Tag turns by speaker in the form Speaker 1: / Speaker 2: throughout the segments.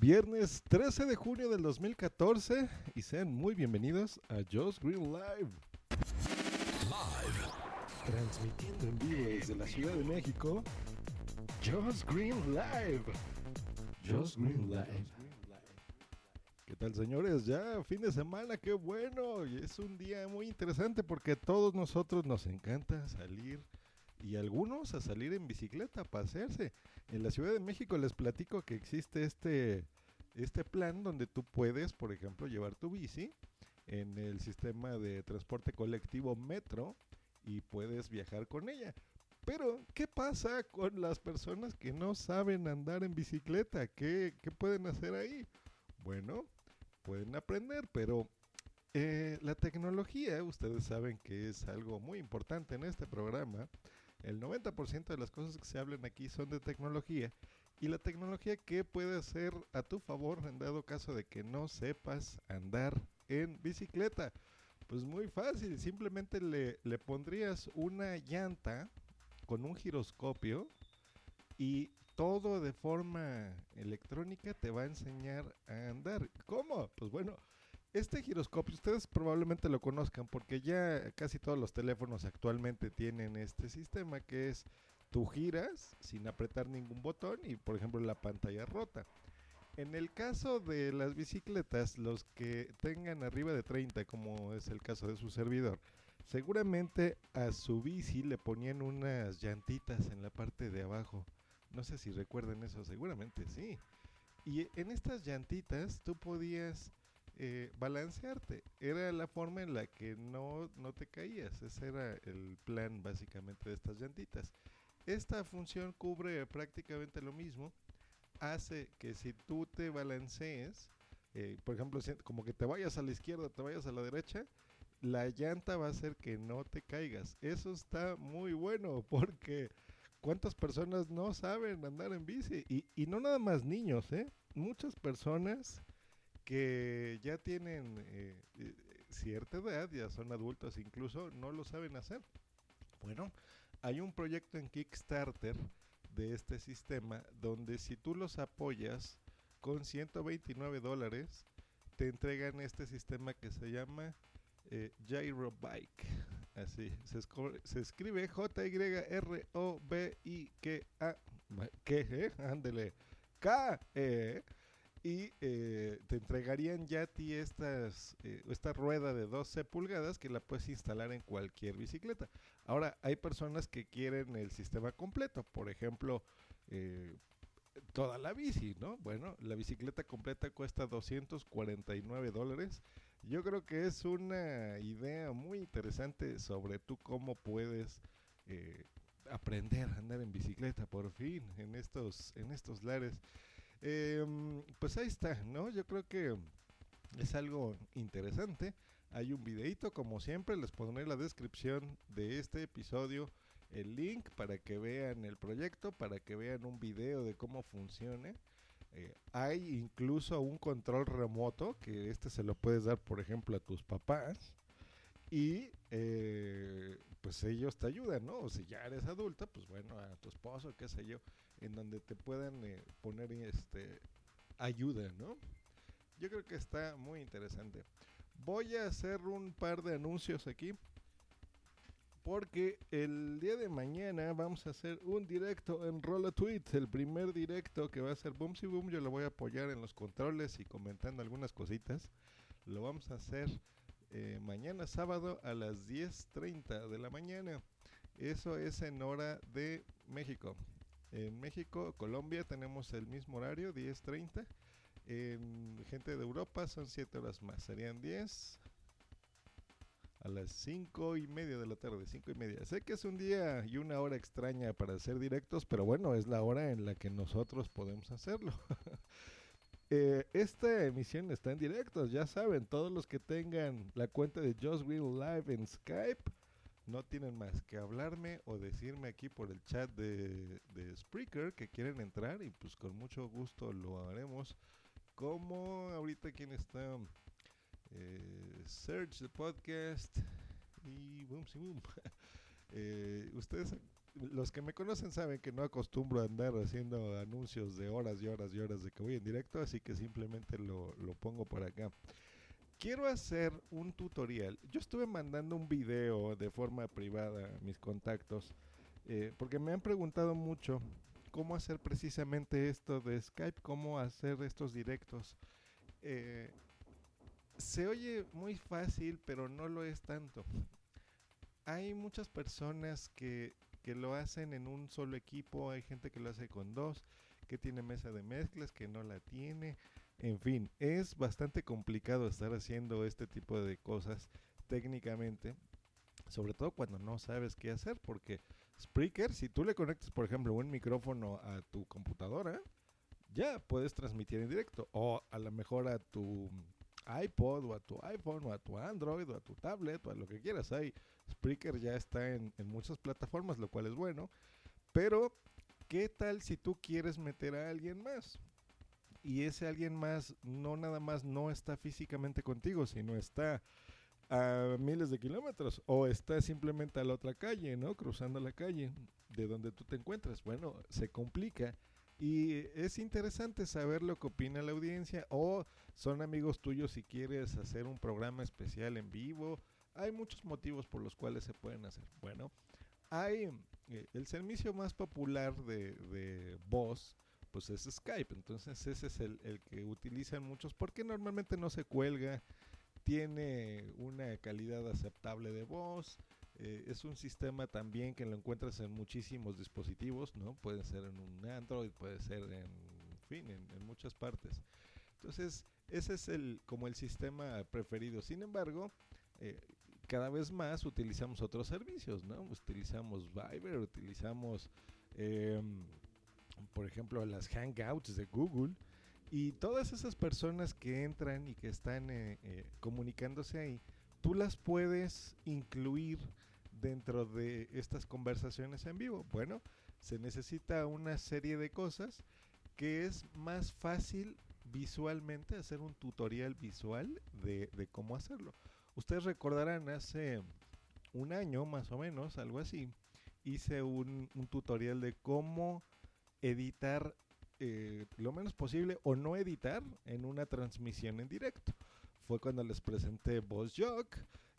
Speaker 1: Viernes 13 de junio del 2014 y sean muy bienvenidos a Joss Green Live. Transmitiendo en vivo desde la Ciudad de México, Joss Green Live. Joss Green Live. ¿Qué tal señores? Ya fin de semana, qué bueno. Y es un día muy interesante porque a todos nosotros nos encanta salir y algunos a salir en bicicleta, a pasearse. En la Ciudad de México les platico que existe este, este plan donde tú puedes, por ejemplo, llevar tu bici en el sistema de transporte colectivo Metro y puedes viajar con ella. Pero, ¿qué pasa con las personas que no saben andar en bicicleta? ¿Qué, qué pueden hacer ahí? Bueno, pueden aprender, pero eh, la tecnología, ustedes saben que es algo muy importante en este programa. El 90% de las cosas que se hablan aquí son de tecnología. Y la tecnología, ¿qué puede hacer a tu favor en dado caso de que no sepas andar en bicicleta? Pues muy fácil, simplemente le, le pondrías una llanta con un giroscopio y todo de forma electrónica te va a enseñar a andar. ¿Cómo? Pues bueno, este giroscopio ustedes probablemente lo conozcan porque ya casi todos los teléfonos actualmente tienen este sistema que es tú giras sin apretar ningún botón y por ejemplo la pantalla rota. En el caso de las bicicletas, los que tengan arriba de 30, como es el caso de su servidor, seguramente a su bici le ponían unas llantitas en la parte de abajo. No sé si recuerden eso, seguramente sí. Y en estas llantitas tú podías eh, balancearte. Era la forma en la que no, no te caías. Ese era el plan básicamente de estas llantitas. Esta función cubre prácticamente lo mismo. Hace que si tú te balancees, eh, por ejemplo, como que te vayas a la izquierda, te vayas a la derecha, la llanta va a hacer que no te caigas. Eso está muy bueno porque ¿cuántas personas no saben andar en bici? Y, y no nada más niños, ¿eh? Muchas personas que ya tienen eh, eh, cierta edad, ya son adultos incluso, no lo saben hacer. Bueno, hay un proyecto en Kickstarter de este sistema donde si tú los apoyas con 129 dólares, te entregan este sistema que se llama eh, Gyro Bike. Así, se, se escribe J-Y-R-O-B-I-K-A. ¿Qué? Eh? Ándele. K-E y eh, te entregarían ya a ti estas, eh, esta rueda de 12 pulgadas que la puedes instalar en cualquier bicicleta. Ahora, hay personas que quieren el sistema completo, por ejemplo, eh, toda la bici, ¿no? Bueno, la bicicleta completa cuesta 249 dólares. Yo creo que es una idea muy interesante sobre tú cómo puedes aprender a andar en bicicleta por fin en estos, en estos lares. Em, pues ahí está, ¿no? Yo creo que es algo interesante. Hay un videito, como siempre, les pondré en la descripción de este episodio el link para que vean el proyecto, para que vean un video de cómo funciona. Eh, hay incluso un control remoto que este se lo puedes dar, por ejemplo, a tus papás y eh, pues ellos te ayudan, ¿no? O si ya eres adulta, pues bueno, a tu esposo, qué sé yo, en donde te puedan eh, poner este ayuda, ¿no? Yo creo que está muy interesante. Voy a hacer un par de anuncios aquí. Porque el día de mañana vamos a hacer un directo en Rolla Tweets, el primer directo que va a ser Boom Si Boom. Yo lo voy a apoyar en los controles y comentando algunas cositas. Lo vamos a hacer eh, mañana sábado a las 10.30 de la mañana. Eso es en hora de México. En México, Colombia tenemos el mismo horario, 10.30. En gente de Europa son 7 horas más, serían 10 a las 5 y media de la tarde, 5 y media. Sé que es un día y una hora extraña para hacer directos, pero bueno, es la hora en la que nosotros podemos hacerlo. Eh, esta emisión está en directo, ya saben, todos los que tengan la cuenta de Just Live en Skype no tienen más que hablarme o decirme aquí por el chat de, de Spreaker que quieren entrar y pues con mucho gusto lo haremos. Como ahorita quien está eh, Search the Podcast y boom, sí, boom. Eh, ustedes los que me conocen saben que no acostumbro a andar haciendo anuncios de horas y horas y horas de que voy en directo, así que simplemente lo, lo pongo por acá. Quiero hacer un tutorial. Yo estuve mandando un video de forma privada a mis contactos eh, porque me han preguntado mucho cómo hacer precisamente esto de Skype, cómo hacer estos directos. Eh, se oye muy fácil, pero no lo es tanto. Hay muchas personas que, que lo hacen en un solo equipo, hay gente que lo hace con dos, que tiene mesa de mezclas, que no la tiene. En fin, es bastante complicado estar haciendo este tipo de cosas técnicamente, sobre todo cuando no sabes qué hacer, porque Spreaker, si tú le conectas, por ejemplo, un micrófono a tu computadora, ya puedes transmitir en directo. O a lo mejor a tu iPod o a tu iPhone o a tu Android o a tu tablet o a lo que quieras. Ahí Spreaker ya está en, en muchas plataformas, lo cual es bueno. Pero, ¿qué tal si tú quieres meter a alguien más? Y ese alguien más no nada más no está físicamente contigo, sino está a miles de kilómetros o está simplemente a la otra calle, ¿no? Cruzando la calle de donde tú te encuentras. Bueno, se complica y es interesante saber lo que opina la audiencia o son amigos tuyos si quieres hacer un programa especial en vivo. Hay muchos motivos por los cuales se pueden hacer. Bueno, hay eh, el servicio más popular de, de voz pues es Skype. Entonces ese es el, el, que utilizan muchos porque normalmente no se cuelga, tiene una calidad aceptable de voz. Eh, es un sistema también que lo encuentras en muchísimos dispositivos, ¿no? Puede ser en un Android, puede ser en, fin, en, muchas partes. Entonces, ese es el como el sistema preferido. Sin embargo, eh, cada vez más utilizamos otros servicios, ¿no? Utilizamos Viber, utilizamos, eh, por ejemplo, las Hangouts de Google. Y todas esas personas que entran y que están eh, eh, comunicándose ahí, tú las puedes incluir dentro de estas conversaciones en vivo. Bueno, se necesita una serie de cosas que es más fácil visualmente hacer un tutorial visual de, de cómo hacerlo. Ustedes recordarán hace un año más o menos, algo así, hice un, un tutorial de cómo editar eh, lo menos posible o no editar en una transmisión en directo. Fue cuando les presenté VozJock,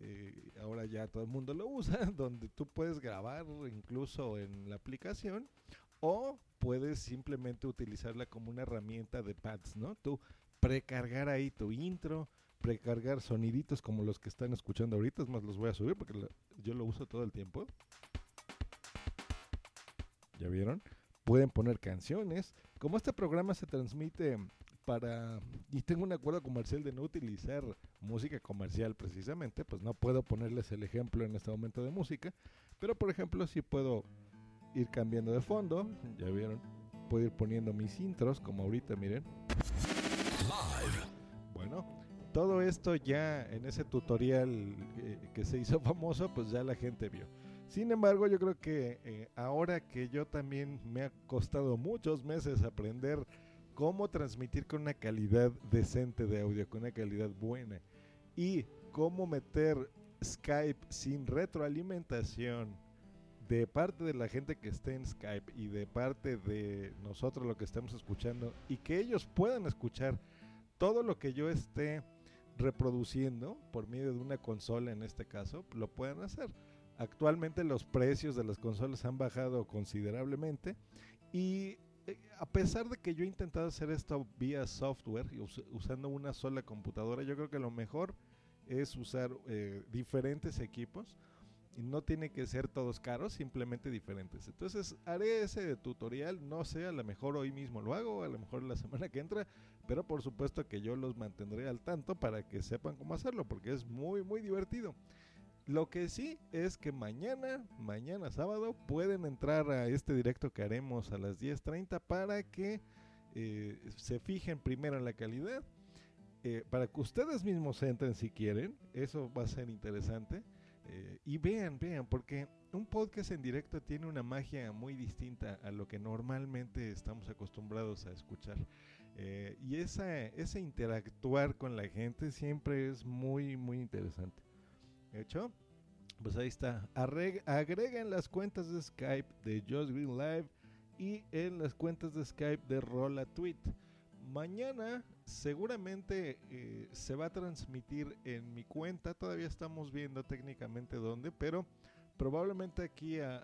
Speaker 1: eh, ahora ya todo el mundo lo usa, donde tú puedes grabar incluso en la aplicación o puedes simplemente utilizarla como una herramienta de pads, ¿no? Tú precargar ahí tu intro, precargar soniditos como los que están escuchando ahorita, más los voy a subir porque yo lo uso todo el tiempo. ¿Ya vieron? Pueden poner canciones. Como este programa se transmite para y tengo un acuerdo comercial de no utilizar música comercial precisamente, pues no puedo ponerles el ejemplo en este momento de música, pero por ejemplo sí puedo ir cambiando de fondo, ya vieron, puedo ir poniendo mis intros como ahorita, miren. Bueno, todo esto ya en ese tutorial eh, que se hizo famoso, pues ya la gente vio. Sin embargo, yo creo que eh, ahora que yo también me ha costado muchos meses aprender cómo transmitir con una calidad decente de audio, con una calidad buena, y cómo meter Skype sin retroalimentación de parte de la gente que esté en Skype y de parte de nosotros lo que estamos escuchando y que ellos puedan escuchar todo lo que yo esté reproduciendo por medio de una consola en este caso, lo puedan hacer. Actualmente los precios de las consolas han bajado considerablemente y eh, a pesar de que yo he intentado hacer esto vía software us usando una sola computadora, yo creo que lo mejor es usar eh, diferentes equipos y no tiene que ser todos caros, simplemente diferentes. Entonces haré ese tutorial, no sé, a lo mejor hoy mismo lo hago, a lo mejor la semana que entra, pero por supuesto que yo los mantendré al tanto para que sepan cómo hacerlo, porque es muy, muy divertido. Lo que sí es que mañana, mañana sábado, pueden entrar a este directo que haremos a las 10.30 para que eh, se fijen primero en la calidad. Eh, para que ustedes mismos entren si quieren, eso va a ser interesante. Eh, y vean, vean, porque un podcast en directo tiene una magia muy distinta a lo que normalmente estamos acostumbrados a escuchar. Y esa, ese interactuar con la gente siempre es muy, muy interesante. ¿Hecho? Pues ahí está. agreguen las cuentas de Skype de Just Green Live y en las cuentas de Skype de Rola Tweet. Mañana seguramente eh, se va a transmitir en mi cuenta. Todavía estamos viendo técnicamente dónde, pero probablemente aquí a,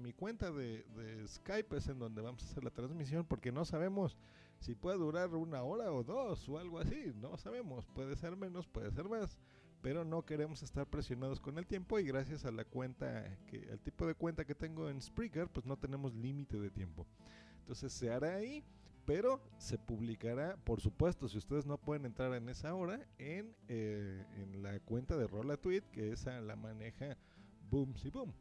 Speaker 1: mi cuenta de, Skype es en donde vamos a hacer la transmisión porque no sabemos si puede durar una hora o dos o algo así. No sabemos. Puede ser menos, puede ser más pero no queremos estar presionados con el tiempo y gracias a la cuenta, que el tipo de cuenta que tengo en Spreaker, pues no tenemos límite de tiempo. Entonces se hará ahí, pero se publicará, por supuesto, si ustedes no pueden entrar en esa hora, en, eh, en la cuenta de Rola Tweet, que esa la maneja Boom si Boom.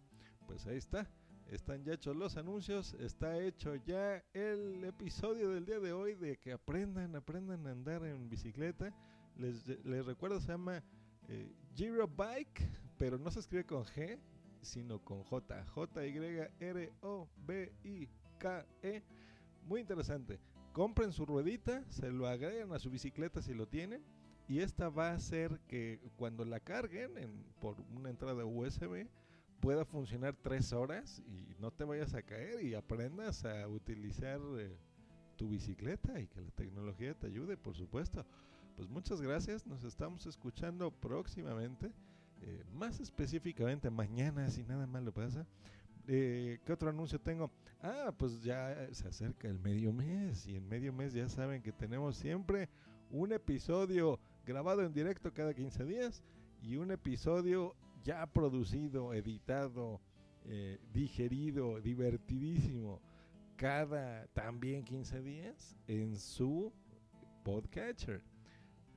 Speaker 1: Pues ahí está. Están ya hechos los anuncios, está hecho ya el episodio del día de hoy de que aprendan, aprendan a andar en bicicleta. Les, les recuerdo, se llama eh, Giro Bike, pero no se escribe con G, sino con J. J-Y-R-O-B-I-K-E. Muy interesante. Compren su ruedita, se lo agregan a su bicicleta si lo tienen. Y esta va a hacer que cuando la carguen en, por una entrada USB pueda funcionar tres horas y no te vayas a caer y aprendas a utilizar eh, tu bicicleta y que la tecnología te ayude, por supuesto. Pues muchas gracias, nos estamos escuchando próximamente, eh, más específicamente mañana, si nada malo pasa. Eh, ¿Qué otro anuncio tengo? Ah, pues ya se acerca el medio mes y en medio mes ya saben que tenemos siempre un episodio grabado en directo cada 15 días y un episodio ya producido, editado, eh, digerido, divertidísimo cada también 15 días en su podcatcher.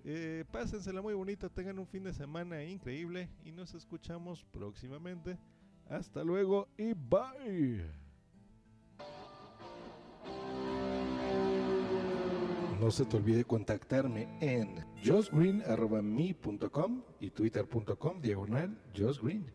Speaker 1: Eh, pásensela muy bonito, tengan un fin de semana increíble y nos escuchamos próximamente. Hasta luego y bye. No se te olvide contactarme en josgreen.me.com y twitter.com diagonal josgreen.